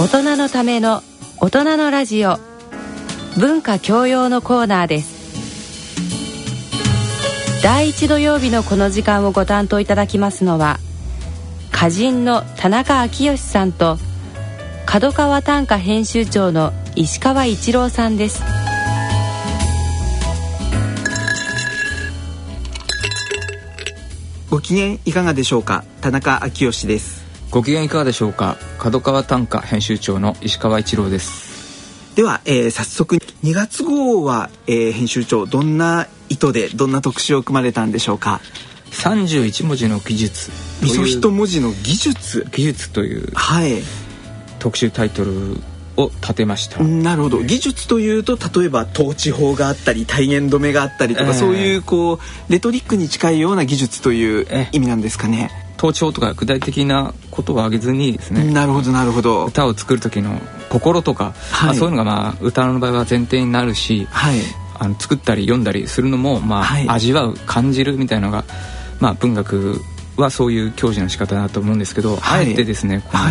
大人のための大人のラジオ。文化教養のコーナーです。第1土曜日のこの時間をご担当いただきますのは歌人の田中昭義さんと角川短歌編集長の石川一郎さんです。ご機嫌いかがでしょうか？田中昭義です。ご機嫌いかがでしょうか？角川短歌編集長の石川一郎です。では、えー、早速2月号は、えー、編集長どんな意図でどんな特集を組まれたんでしょうか？31文字の技術みそ一文字の技術。技術というはい。特集タイトルを立てました。なるほど。技術というと例えば統治法があったり体言止めがあったりとか、えー、そういうこうレトリックに近いような技術という意味なんですかね、統治法とか具体的なことを挙げずにですねなるほどなるほど。歌を作る時の心とか、はい、まあ、そういうのがまあ歌の場合は前提になるし、はい、あの作ったり読んだりするのも、まあ、はい、味わう感じるみたいなのが、まあ、文学はそういう教授の仕方だと思うんですけど、あえてですねこの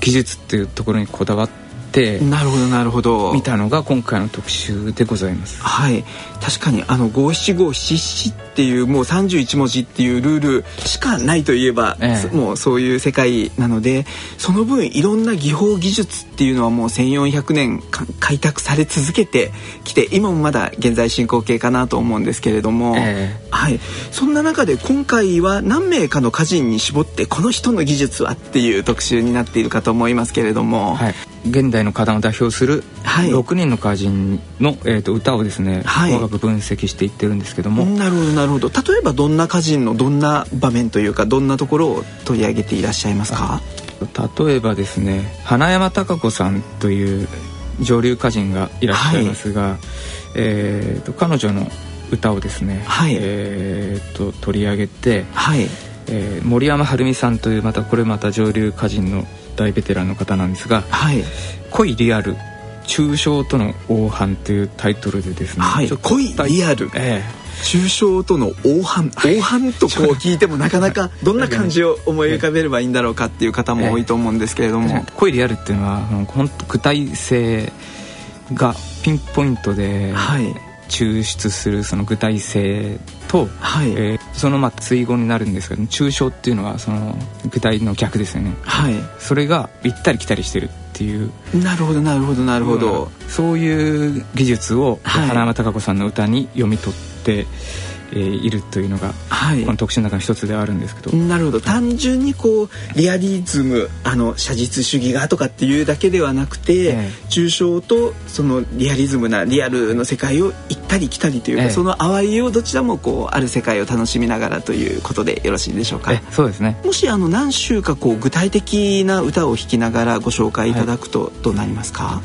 技術っていうところにこだわっててなるほどなるほど。見たのが今回の特集でございます。はい。確かにあの五七五七七っていうもう31文字っていうルールしかないといえば、ええ、もうそういう世界なのでその分いろんな技法技術っていうのはもう1400年開拓され続けてきて今もまだ現在進行形かなと思うんですけれども、え、はい。そんな中で今回は何名かの歌人に絞ってこの人の技術はっていう特集になっているかと思いますけれども、はい、現代の歌壇を代表する6人の歌人の、えー、と歌をですね、はい、細かく分析していってるんですけども。なるほどなるほど。例えばどんな歌人のどんな場面というかどんなところを取り上げていらっしゃいますか？例えばですね花山貴子さんという上流歌人がいらっしゃいますが、はい、えーと、彼女の歌をですね、はい、えーと、取り上げて、はい。えー、森山晴美さんというまたこれまた上流歌人の大ベテランの方なんですが「はい、恋リアル抽象との黄斑」というタイトルでですね、はい、恋リアル、ええ、抽象との黄斑黄斑とこう聞いても なかなかどんな感じを思い浮かべればいいんだろうかっていう方も多いと思うんですけれども、ええ、恋リアルっていうのは本当具体性がピンポイントで、はい抽出するその具体性と、はい。えー、そのまあ追語になるんですけど抽象っていうのはその具体の逆ですよね、はい、それが行ったり来たりしてるっていう。なるほどなるほどなるほど、そういう技術を花山貴子さんの歌に読み取って、えー、いるというのが、はい、この特集の中の一つではあるんですけど。なるほど。単純にこうリアリズムあの写実主義がとかっていうだけではなくて、えー、抽象とそのリアリズムなリアルの世界を行ったり来たりというか、えー、その淡いをどちらもこうある世界を楽しみながらということでよろしいでしょうか、そうですね。もしあの何週かこう具体的な歌を弾きながらご紹介いただくとどうなりますか、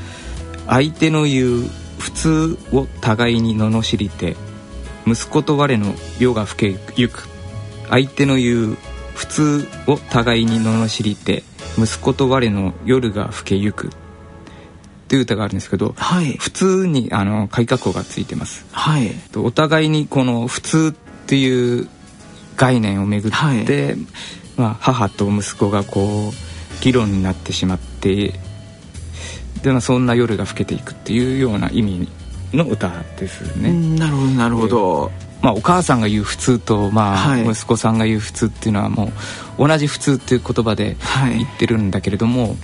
はい、相手の言う普通を互いに罵りて息子と我の夜が更けゆく。相手の言う普通を互いに罵りて息子と我の夜が更けゆく。という歌があるんですけど、はい、普通にあの改革がついてます、はい、お互いにこの普通っていう概念をめぐって、はい、まあ、母と息子がこう議論になってしまってで、まあ、そんな夜が更けていくっていうような意味の歌ですね。なるほどなるほど。まあ、お母さんが言う普通と、まあ、息子さんが言う普通っていうのはもう同じ普通っていう言葉で言ってるんだけれども、はい、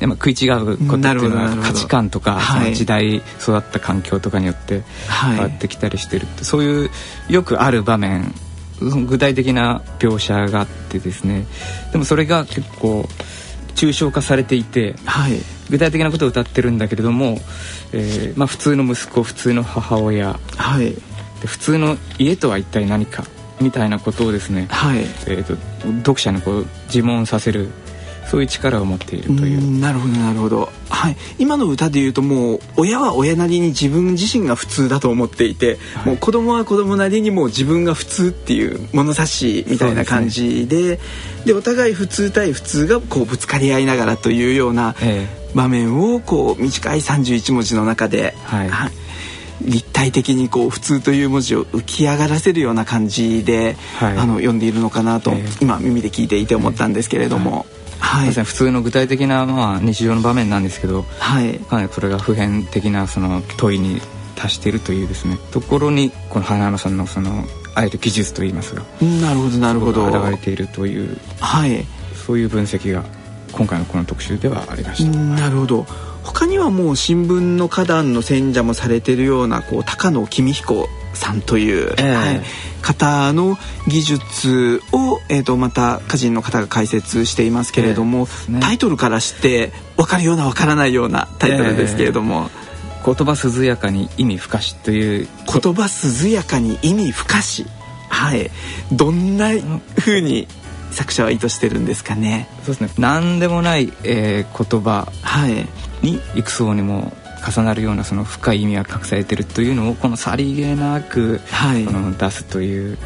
でも食い違うことっていうのは価値観とかその時代育った環境とかによって変わってきたりしてるって、そういうよくある場面具体的な描写があってですね。でもそれが結構抽象化されていて、はい、具体的なことを歌ってるんだけれども、えーまあ、普通の息子普通の母親、はい、で普通の家とは一体何かみたいなことをですね、はい。えーと、読者にこう自問させるそういう力を持っているという。なるほどなるほど、はい、今の歌で言うともう親は親なりに自分自身が普通だと思っていて、はい、もう子供は子供なりにもう自分が普通っていう物差しみたいな感じでで、ね、お互い普通対普通がこうぶつかり合いながらというような場面をこう短い31文字の中で、はい、はい立体的にこう普通という文字を浮き上がらせるような感じで、はい、あの読んでいるのかなと、えー、今耳で聞いていて思ったんですけれども、はい、普通の具体的な、まあ、日常の場面なんですけど、はい、かなりそれが普遍的なその問いに達しているというですね。ところにこの花山さんのそのあえて技術といいますがなるほどなるほど。現れているという、はい、そういう分析が今回のこの特集ではありました。なるほど。他にはもう新聞の花壇の選者もされているようなこう高野公彦さんという、えー、はい、方の技術を、えーと、また歌人の方が解説していますけれども、えーね、タイトルからして分かるような分からないようなタイトルですけれども。えー言葉涼やかに意味深しという言葉涼やかに意味深しはい。どんな風に作者は意図してるんですかね。そうですね。何でもない、えー、言葉に幾層にも重なるようなその深い意味が隠されてるというのをこのさりげなく、はい、の出すという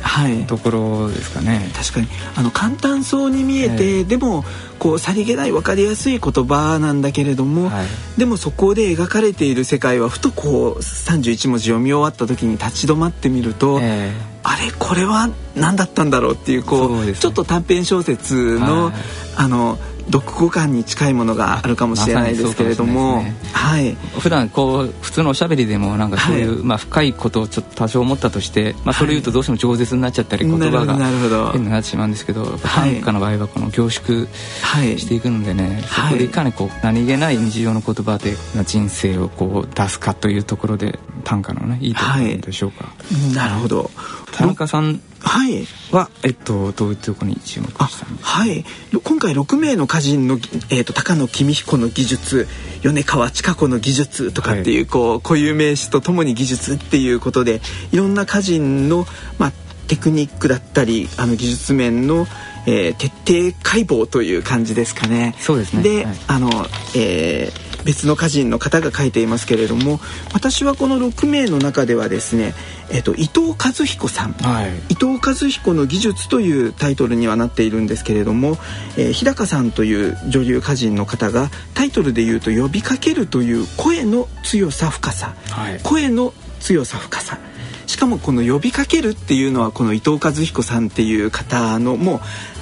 ところですかね。確かに。あの簡単そうに見えて、えー、でもこうさりげない分かりやすい言葉なんだけれども、はい、でもそこで描かれている世界はふとこう31文字読み終わった時に立ち止まってみると、えー、あれ？これは何だったんだろうっていうこう、ね、ちょっと短編小説の、はい、あの読後感に近いものがあるかもしれないですけれども、ね、はい。普段こう普通のおしゃべりでもなんかそういう、はい、まあ、深いことをちょっと多少思ったとして、まあ、それ言うとどうしても饒舌になっちゃったり言葉が変になってしまうんですけど短歌の場合はこの凝縮していくのでね、そこでい。かにこう何気ない日常の言葉で人生をこう出すかというところで短歌のねいいところでしょうか。なるほど。田中さんはい。は、えっと、どういうところに注目したんですか？はい。今回6名の歌人の、えーと、高野公彦の技術米川千佳子の技術とかっていうはい、こう固有名詞とともに技術っていうことでいろんな歌人の、まあ、テクニックだったりあの技術面の、えー、徹底解剖という感じですかね。そうですね。で、はい、あの、えー別の歌人の方が書いていますけれども私はこの6名の中ではですね、えっと、伊藤和彦さん、はい、伊藤和彦の技術というタイトルにはなっているんですけれども、えー、日高さんという女流歌人の方がタイトルで言うと呼びかけるという声の強さ深さ、はい、声の強さ深さ。しかもこの呼びかけるっていうのはこの伊藤和彦さんっていう方のもう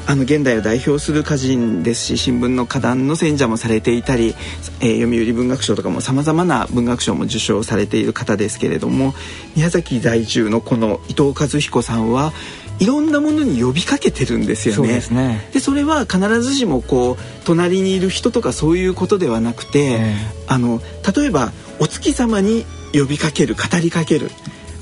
あの現代を代表する歌人ですし新聞の歌壇の選者もされていたり、えー、読売文学賞とかもさまざまな文学賞も受賞されている方ですけれども宮崎在住のこの伊藤和彦さんはいろんなものに呼びかけてるんですよね。そで、ね、それは必ずしもこう隣にいる人とかそういうことではなくて、えー、あの例えばお月様に呼びかける語りかける。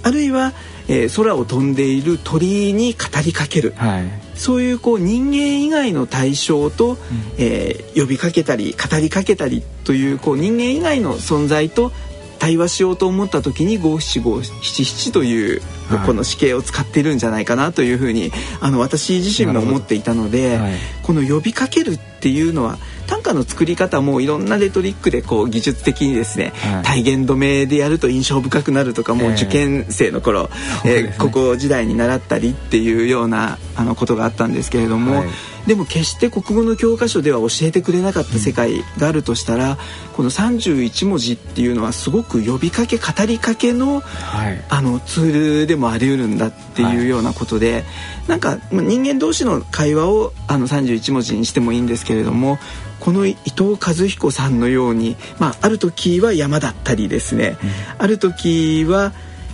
あるいはえー、空を飛んでいる鳥に語りかける、はい、そういうこう人間以外の対象と、うん、えー、呼びかけたり語りかけたりというこう人間以外の存在と対話しようと思った時に五七五七七というこの死刑を使っているんじゃないかなというふうにあの私自身も思っていたので、はい、この呼びかけるっていうのは短歌の作り方もいろんなレトリックでこう技術的にですね、はい、体言止めでやると印象深くなるとかもう受験生の頃、えー、えー、高校時代に習ったりっていうようなあのことがあったんですけれども。はい。でも決して国語の教科書では教えてくれなかった世界があるとしたら、うん、この31文字っていうのはすごく呼びかけ語りかけのはい、あのツールでもあり得るんだっていうようなことで、はい、なんか人間同士の会話をあの31文字にしてもいいんですけれどもこの伊藤和彦さんのように、まあ、ある時は山だったりですね、うん、ある時は、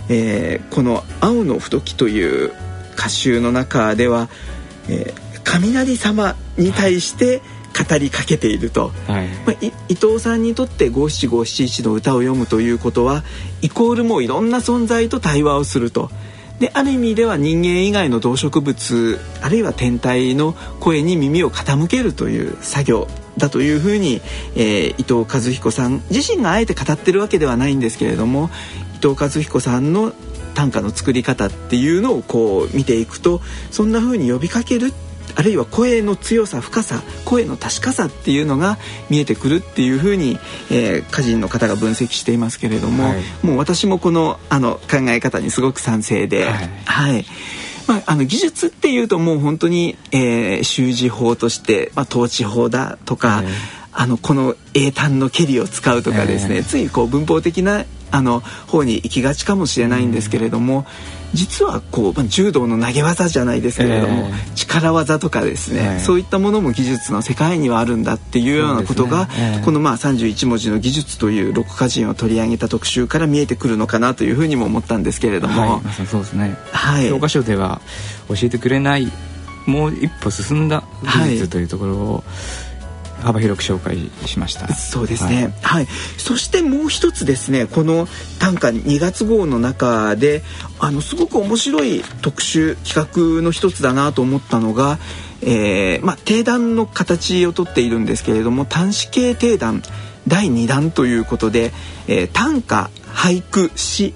えー、この「青の太き」という歌集の中では、えー、雷様に対して語りかけていると、はい、まあ、伊藤さんにとって五七五七一の歌を読むということはイコールもういろんな存在と対話をすると。である意味では人間以外の動植物あるいは天体の声に耳を傾けるという作業だというふうに、えー、伊藤和彦さん自身があえて語ってるわけではないんですけれども伊藤和彦さんの短歌の作り方っていうのをこう見ていくとそんなふうに呼びかけるっあるいは声の強さ深さ声の確かさっていうのが見えてくるっていうふうに、えー、歌人の方が分析していますけれども、はい、もう私もこのあの考え方にすごく賛成で、はい、はい。まあ、あの技術っていうともう本当に、えー、習字法として、まあ、統治法だとか、はい、あのこの英単の蹴りを使うとかですね、ついこう文法的なあの方に行きがちかもしれないんですけれども、実はこう、まあ、柔道の投げ技じゃないですけれども、えー、力技とかですね、はい、そういったものも技術の世界にはあるんだっていうようなことが、ね。えー、このまあ31文字の技術という六歌人を取り上げた特集から見えてくるのかなというふうにも思ったんですけれども、はい、そうですね、はい、教科書では教えてくれないもう一歩進んだ技術というところを、はい幅広く紹介しました。そうですね、はい、はい、そしてもう一つですねこの短歌2月号の中であのすごく面白い特集企画の一つだなと思ったのがえー、まあ、定談の形をとっているんですけれども短詩系定談第2弾ということで、えー、短歌俳句詩。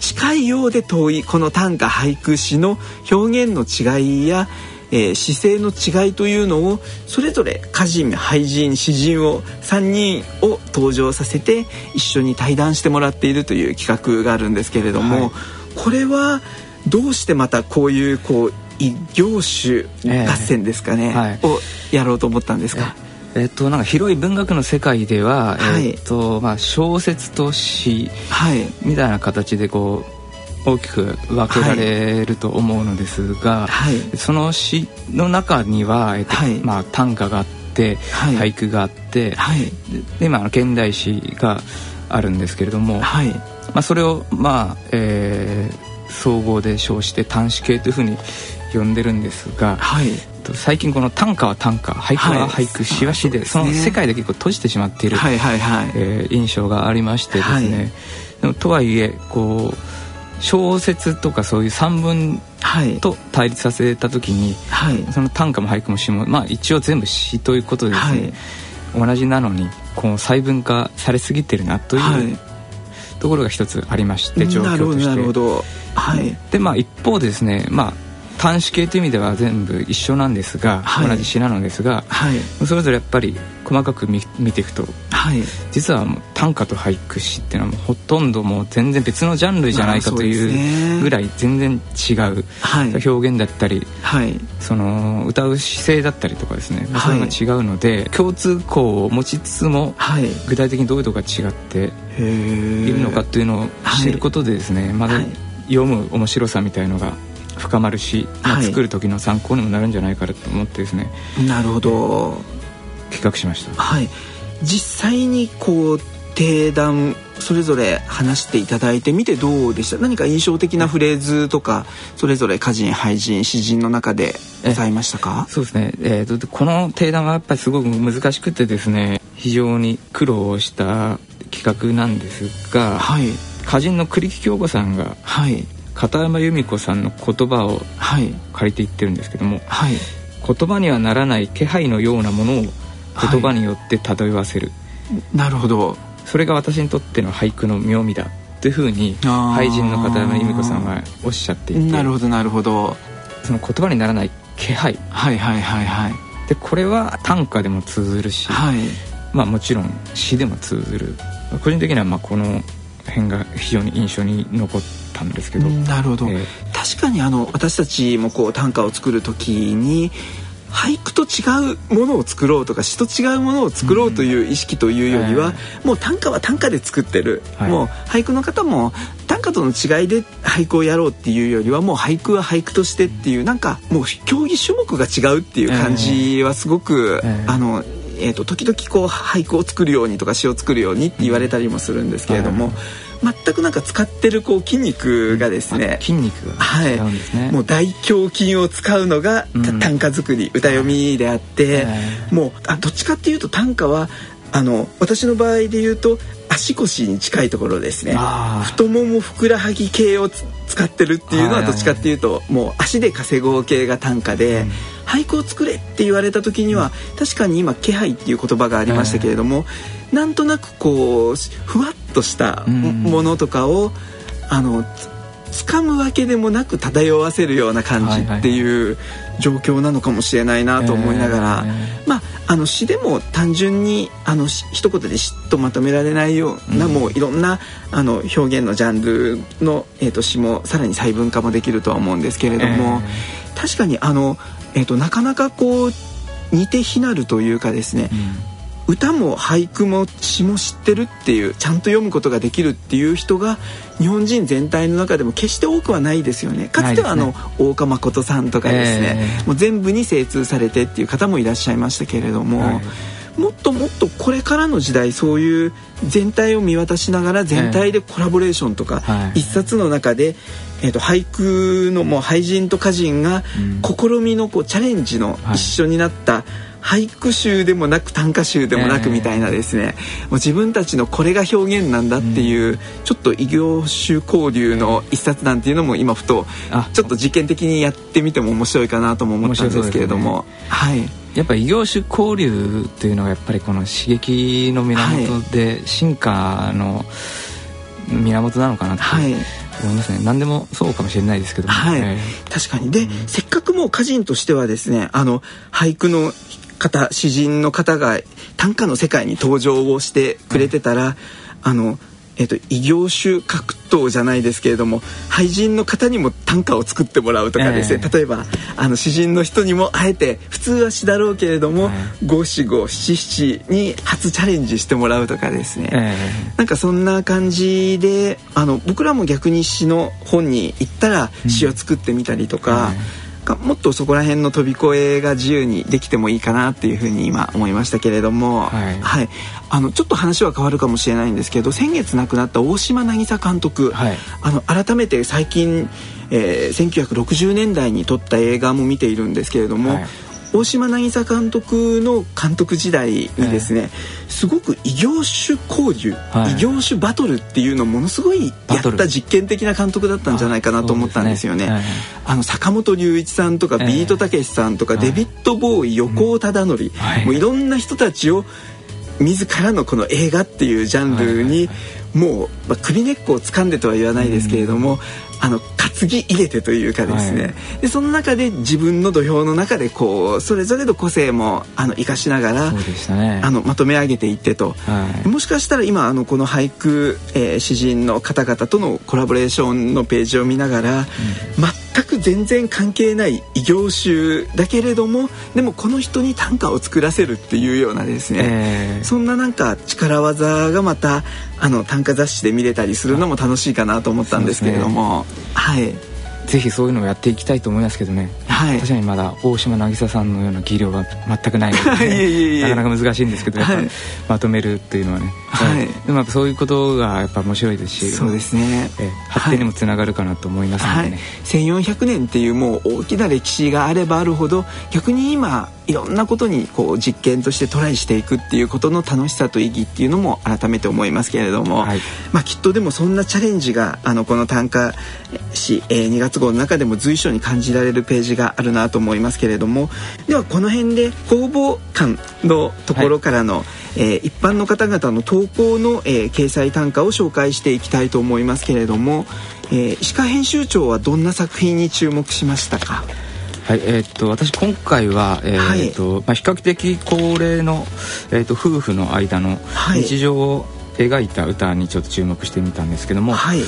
近いようで遠いこの短歌俳句詩の表現の違いやえー、姿勢の違いというのをそれぞれ歌人俳人詩人を3人を登場させて一緒に対談してもらっているという企画があるんですけれども、はい、これはどうしてまたこういうこう異業種合戦ですかね、えーはい、をやろうと思ったんですか、えっと、なんか広い文学の世界では、はい、えっとまあ、小説と詩みたいな形でこう大きく分けられると思うのですが、はい、その詩の中には、えっと、はい、まあ、短歌があって、はい、俳句があって、はい、で今現代詩があるんですけれども、はい。まあ、それをまあ、えー、総合で称して短詩系というふうに呼んでるんですが、はい、最近この短歌は短歌俳句は俳句、詩は詩でその世界で結構閉じてしまっている、はいはいはい。えー、印象がありましてですね、はい、とはいえこう小説とかそういう散文と対立させた時に、はい、その短歌も俳句も詩もまあ一応全部詩ということですね、はい、同じなのにこの細分化されすぎてるなという、はい、ところが一つありまして状況として。なるほど。はい、でまあ一方でですねまあ端子系という意味では全部一緒なんですが、はい、同じ詩なのですが、はい、それぞれやっぱり細かく見見ていくと、はい、実はもう短歌と俳句詩っていうのはもうほとんどもう全然別のジャンルじゃないかというぐらい全然違う。表現だったり、はい、その歌う姿勢だったりとかですね、まあ、そういうのが違うので、共通項を持ちつつも、具体的にどういうとこが違っているのかというのを知ることでですね、まだ読む面白さみたいのが深まるし、まあ、作る時の参考にもなるんじゃないかと思ってですね、なるほど。企画しました。はい。実際にこう定談それぞれ話していただいてみてどうでした？何か印象的なフレーズとかそれぞれ歌人俳人詩人の中でございましたか？そうですね、えーと、この定談はやっぱりすごく難しくてですね非常に苦労した企画なんですが、はい、歌人の栗木京子さんが、はい、片山由美子さんの言葉を借りていってるんですけども、はい、言葉にはならない気配のようなものを言葉によって漂わせる、はい、なるほど。それが私にとっての俳句の妙味だというふうに俳人の片山由美子さんはおっしゃっていてなるほどなるほど。その言葉にならない気配。はいはいはいはい。でこれは短歌でも通ずるし、はい、まあもちろん詩でも通ずる。個人的にはまあこの辺が非常に印象に残ったんですけど。なるほど、えー、確かにあの私たちもこう短歌を作る時に俳句と違うものを作ろうとか詩と違うものを作ろうという意識というよりは、うん、もう短歌は短歌で作ってる、はい、もう俳句の方も短歌との違いで俳句をやろうっていうよりはもう俳句は俳句としてっていうなんかもう競技種目が違うっていう感じはすごく、えー、あのえーと、時々こう俳句を作るようにとか詩を作るようにって言われたりもするんですけれども、全くなんか使ってるこう筋肉がですね、筋肉が違うんですね、はい、もう大胸筋を使うのが短歌作り、うん、歌読みであって、もうあどっちかっていうと短歌はあの私の場合で言うと足腰に近いところですね。太ももふくらはぎ系を使ってるっていうのはどっちかっていうともう足で稼ごう系が短歌で、うん、俳句を作れって言われた時には確かに今気配っていう言葉がありましたけれども、なんとなくこうふわっとしたものとかを、あの掴むわけでもなく漂わせるような感じっていう状況なのかもしれないなと思いながら、まああの詩でも単純にあの一言でしっとまとめられないような、もういろんなあの表現のジャンルの、えー、と詩もさらに細分化もできるとは思うんですけれども、確かにあの、えー、となかなかこう似て非なるというかですね、歌も俳句も詩も知ってるっていうちゃんと読むことができるっていう人が日本人全体の中でも決して多くはないですよね。かつてはあの、ね、大岡誠さんとかですね、えー、もう全部に精通されてっていう方もいらっしゃいましたけれども、はい、もっともっとこれからの時代そういう全体を見渡しながら全体でコラボレーションとか、えー、一冊の中で、えーと、俳句のもう俳人と歌人が試みのこうチャレンジの一緒になった、はい俳句集でもなく短歌集でもなくみたいなですね、えー、もう自分たちのこれが表現なんだっていう、うん、ちょっと異業種交流の一冊なんていうのも今ふとちょっと実験的にやってみても面白いかなとも思ったんですけれども、ね、はい。やっぱ異業種交流っていうのはやっぱりこの刺激の源で進化の源なのかなと、はい。思いますね。何でもそうかもしれないですけどはい、えー、確かに。で、うん、せっかくもう歌人としてはですねあの俳句の方詩人の方が短歌の世界に登場をしてくれてたら、あのえっと、異業種格闘じゃないですけれども俳人の方にも短歌を作ってもらうとかですね、えー、例えばあの詩人の人にもあえて普通は詩だろうけれども五七五七七に初チャレンジしてもらうとかですね、えー、なんかそんな感じであの僕らも逆に詩の本に行ったら詩を作ってみたりとか。うんもっとそこら辺の飛び越えが自由にできてもいいかなっていうふうに今思いましたけれども、はい、はい、あのちょっと話は変わるかもしれないんですけど先月亡くなった大島渚監督、はい、あの改めて最近、えー、1960年代に撮った映画も見ているんですけれども、はい。大島渚監督の監督時代にですね、すごく異業種交流、はい、異業種バトルっていうのをものすごいやった実験的な監督だったんじゃないかなと思ったんですよね。あ、ね。はい、あの坂本龍一さんとかビートたけしさんとか、デビッド・ボーイ横尾忠則、はい、もういろんな人たちを自らのこの映画っていうジャンルにもう、まあ、首根っこを掴んでとは言わないですけれども、あの担ぎ入れてというかですね、はい、でその中で自分の土俵の中でこうそれぞれの個性もあの生かしながら、ね、あのまとめ上げていってと、はい、もしかしたら今あのこの俳句、えー、詩人の方々とのコラボレーションのページを見ながら、うん、全く全然関係ない異業種だけれどもでもこの人に短歌を作らせるっていうようなですね、えー、そんななんか力技がまたあの短歌雑誌で見れたりするのも楽しいかなと思ったんですけれども、ね、はい。ぜひそういうのをやっていきたいと思いますけどね、はい、確かにまだ大島渚さんのような技量が全くないので、ね、なかなか難しいんですけどやっぱ、まとめるっていうのはね、はい、でもやっぱそういうことがやっぱ面白いですし。そうですね、え発展にもつながるかなと思いますのでね、はい、1400年っていうもう大きな歴史があればあるほど逆に今いろんなことにこう実験としてトライしていくっていうことの楽しさと意義っていうのも改めて思いますけれども、はい、まあ、きっとでもそんなチャレンジがあのこの短歌詩、えー、2月号の中でも随所に感じられるページがあるなと思いますけれどもではこの辺で公募館のところからの、はい、えー、一般の方々の投稿の、えー、掲載短歌を紹介していきたいと思いますけれども、えー、石川編集長はどんな作品に注目しましたか？はいえー、っと私今回は、えー、っと、はい、まあ、比較的高齢の、えー、っと夫婦の間の日常を描いた歌にちょっと注目してみたんですけども、はい、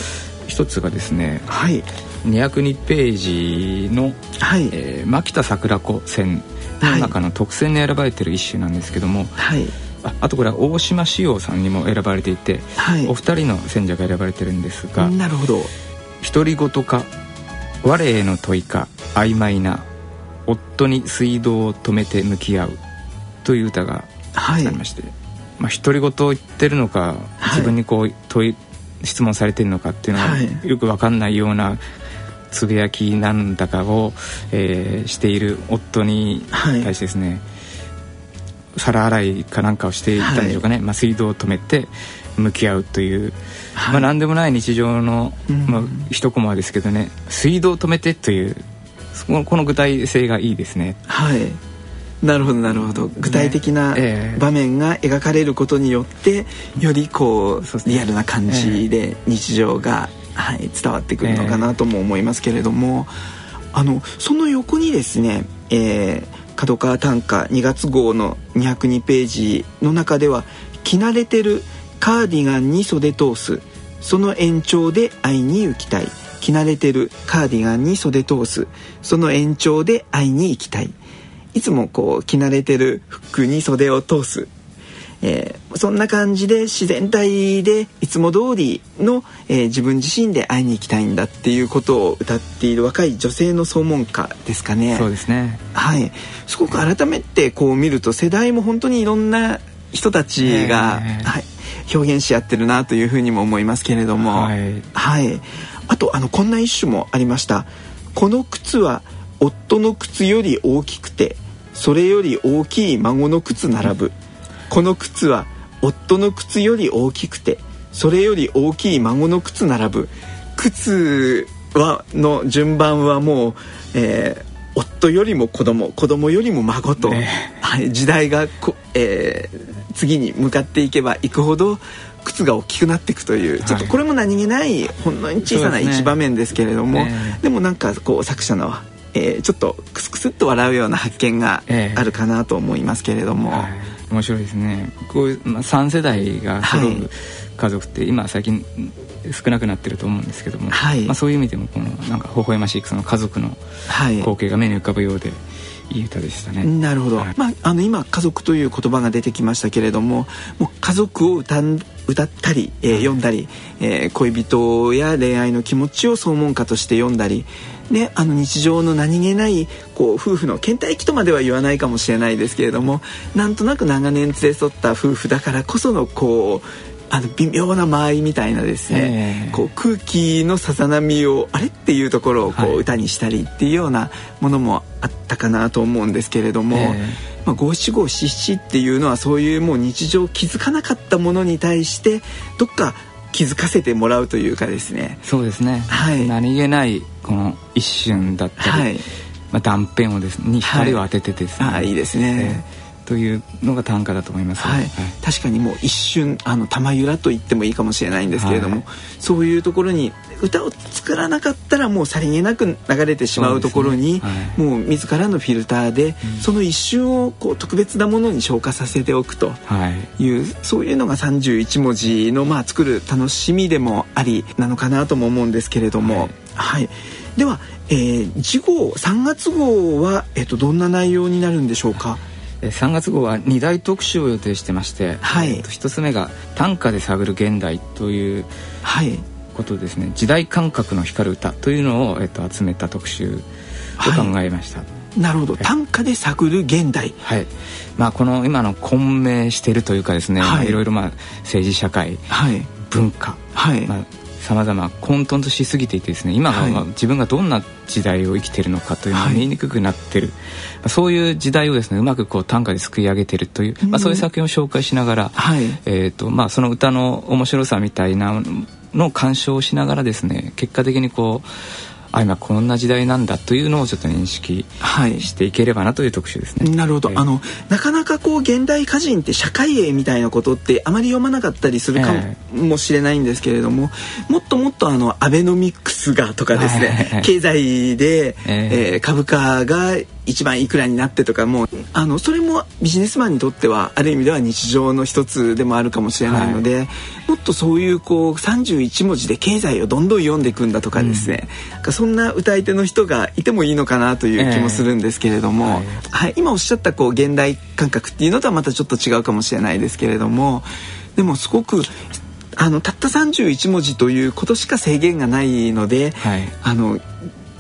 一つがですね、はい、202ページの「はい。えー、牧田桜子線」の中の特選に選ばれてる一首なんですけども、はい、ああとこれは大島志陽さんにも選ばれていて、はい、お二人の選者が選ばれてるんですがなるほど。独り言か我への問いか曖昧な夫に水道を止めて向き合うという歌がありまして、はい、まあ、独り言を言ってるのか、自分にこう問い質問されてるのかっていうのがよく分かんないようなつぶやきなんだかを、えー、している夫に対してですね、はい、皿洗いかなんかをしていたんでしょうかね、はい、まあ、水道を止めて向き合うという、はい、まあ、何でもない日常の、まあ、一コマですけどね。水道を止めてというこの具体性がいいですね。はい。なるほどなるほど。具体的な場面が描かれることによって、よりこうリアルな感じで日常が、はい、伝わってくるのかなとも思いますけれども、あのその横にですね、えー、角川短歌2月号の202ページの中では着慣れてるカーディガンに袖通す。その延長で会いに行きたい。着慣れてるカーディガンに袖通す。その延長で会いに行きたい。いつもこう着慣れてる服に袖を通す、えー、そんな感じで自然体でいつも通りの、えー、自分自身で会いに行きたいんだっていうことを歌っている若い女性の総門歌ですかね。そうですねはいすごく改めてこう見ると世代も本当にいろんな人たちが、はい、表現し合ってるなというふうにも思いますけれども、はい、はい、あとあのこんな一種もありました。この靴は夫の靴より大きくてそれより大きい孫の靴並ぶ。この靴は夫の靴より大きくてそれより大きい孫の靴並ぶ。靴はの順番はもう、えー、夫よりも子供子供よりも孫と、ね、はい、時代がこ、えー、次に向かっていけばいくほど靴が大きくなっていくという、ちょっとこれも何気ないほんのに小さな一場面ですけれどもで、ねでもなんかこう作者の、えー、ちょっとクスクスっと笑うような発見があるかなと思いますけれども。はい、面白いですねこういう、まあ、3世代が揃う家族って、今最近少なくなってると思うんですけども、はい、まあ、そういう意味でもこのなんか微笑ましいその家族の光景が目に浮かぶようで。いい歌でしたね。なるほど。はい、まああの今家族という言葉が出てきましたけれども、もう家族を歌歌ったり、えー、読んだり、えー、恋人や恋愛の気持ちを総門歌として読んだり、ね、あの日常の何気ないこう夫婦の倦怠期とまでは言わないかもしれないですけれどもなんとなく長年連れ添った夫婦だからこそのこうあの微妙な間合いみたいなですね、えー、こう空気のさざ波をあれっていうところをこう歌にしたりっていうようなものもあったかなと思うんですけれども、えー、まあ、五七五七七っていうのはそういうもう日常気づかなかったものに対してどっか気づかせてもらうというかですね。そうですね、はい、何気ないこの一瞬だったり、はい、まあ、断片をですねに光を当ててですね、はい、あいいですね、えーというのが短歌だと思います、はい、はい、確かにもう一瞬あの玉ゆらと言ってもいいかもしれないんですけれども、はい、そういうところに歌を作らなかったらもうさりげなく流れてしまうところに、ねはい、もう自らのフィルターで、うん、その一瞬をこう特別なものに消化させておくという、そういうのが31文字のまあ作る楽しみでもありなのかなとも思うんですけれども、はいでは、えー、次号3月号は、えー、とどんな内容になるんでしょうか？3月号は2大特集を予定してまして、はい、1つ目が「短歌で探る現代」ということですね、はい、時代感覚の光る歌というのを、えっと、集めた特集を考えました。はい、なるほど、短歌で探る現代。はい。まあこの今の混迷しているというかですね、はい、いろいろまあ政治社会、はい、文化、はい。まあ、さまざま混沌としすぎていてですね今が、自分がどんな時代を生きているのかというのが見えにくくなってる、はい、そういう時代をですねうまくこう短歌ですくい上げてるという、まあ、そういう作品を紹介しながら、はい、えーとまあ、その歌の面白さみたいなのを鑑賞しながらですね結果的にこうあ今こんな時代なんだというのをちょっと認識していければなという特集ですね。なるほど、えー、あのなかなかこう現代歌人って社会絵みたいなことってあまり読まなかったりするかもしれないんですけれども、えー、もっともっとあのアベノミクスがとかですね、経済で、えー、えー、株価が一番いくらになってとかもあのそれもビジネスマンにとってはある意味では日常の一つでもあるかもしれないので、はい、もっとそういうこう31文字で経済をどんどん読んでいくんだとかですね、うん、そんな歌い手の人がいてもいいのかなという気もするんですけれども、えーはい、はい、今おっしゃったこう現代感覚っていうのとはまたちょっと違うかもしれないですけれどもでもすごくあのたった31文字ということしか制限がないので、はい、あの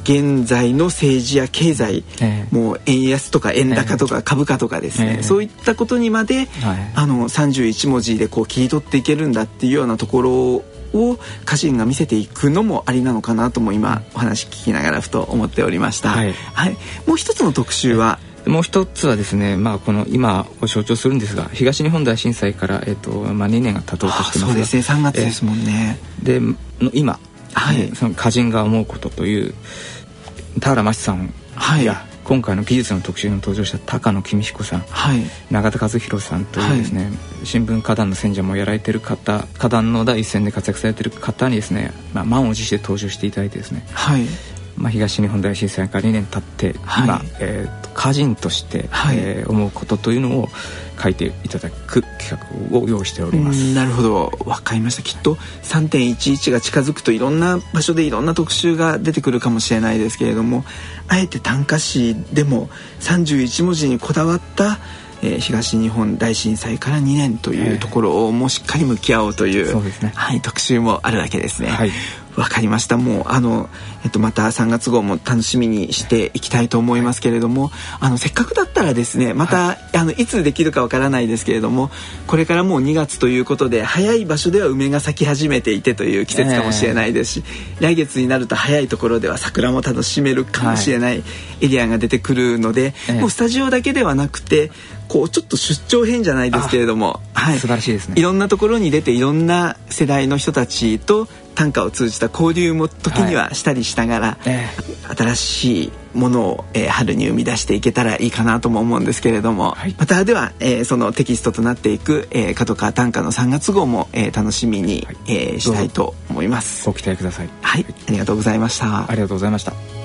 現在の政治や経済、えー、もう円安とか円高とか株価とかですね、えー、そういったことにまで、はい、あの31文字でこう切り取っていけるんだっていうようなところを歌人が見せていくのもありなのかなとも今お話聞きながらふと思っておりました。はい、はい、もう一つの特集は、もう一つはですね、まあ、この今を象徴するんですが東日本大震災から、えーとまあ、2年が経とうとしてます。そうですね。3月ですもんね。で今、はい、その歌人が思うことという田原真史さん。や、はい、今回の技術の特集に登場した高野公彦さん、はい、永田和弘さんというですね、はい、新聞歌壇の選者もやられてる方歌壇の第一線で活躍されてる方にですね、まあ、満を持して登場していただいてですね、はいまあ、東日本大震災から2年経って、今、えーと、歌人として、はい、えー、思うことというのを書いていただく企画を用意しております。なるほど。分かりました。きっと3.11が近づくといろんな場所でいろんな特集が出てくるかもしれないですけれどもあえて短歌詞でも31文字にこだわったえー、東日本大震災から2年というところをもうしっかり向き合おうという,、ね、はい、特集もあるわけですね。はい。わかりました。もうあの、えっと、また3月号も楽しみにしていきたいと思いますけれどもあのせっかくだったらですねまた、はい、あのいつできるかわからないですけれどもこれからもう2月ということで早い場所では梅が咲き始めていてという季節かもしれないですし、えー、来月になると早いところでは桜も楽しめるかもしれないエリアが出てくるので、はい、もうスタジオだけではなくてこうちょっと出張編じゃないですけれども、はい、素晴らしいですね。いろんなところに出ていろんな世代の人たちと短歌を通じた交流も時にはしたりしながら、はいえ。ー、新しいものを、えー、春に生み出していけたらいいかなとも思うんですけれども、はい、またでは、えー、そのテキストとなっていく、えー、角川短歌の3月号も、えー、楽しみに、はい、えー、したいと思います。ご期待ください。はい。ありがとうございました。ありがとうございました